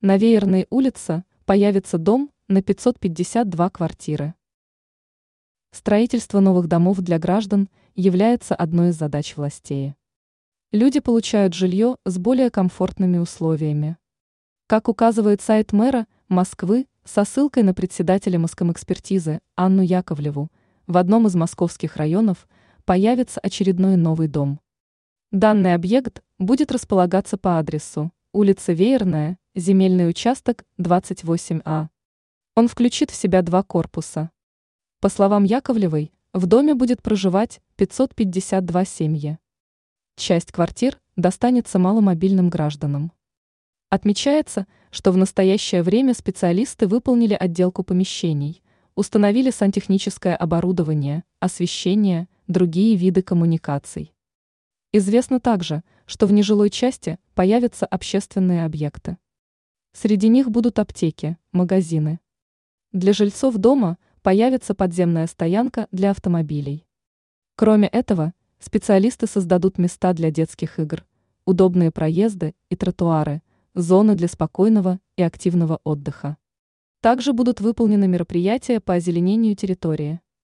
На Веерной улице появится дом на 552 квартиры. Строительство новых домов для граждан является одной из задач властей. Люди получают жилье с более комфортными условиями. Как указывает сайт мэра Москвы со ссылкой на председателя Москомэкспертизы Анну Яковлеву, в одном из московских районов появится очередной новый дом. Данный объект будет располагаться по адресу улица Веерная, земельный участок 28А. Он включит в себя два корпуса. По словам Яковлевой, в доме будет проживать 552 семьи. Часть квартир достанется маломобильным гражданам. Отмечается, что в настоящее время специалисты выполнили отделку помещений, установили сантехническое оборудование, освещение, другие виды коммуникаций. Известно также, что в нежилой части появятся общественные объекты. Среди них будут аптеки, магазины. Для жильцов дома появится подземная стоянка для автомобилей. Кроме этого, специалисты создадут места для детских игр, удобные проезды и тротуары, зоны для спокойного и активного отдыха. Также будут выполнены мероприятия по озеленению территории.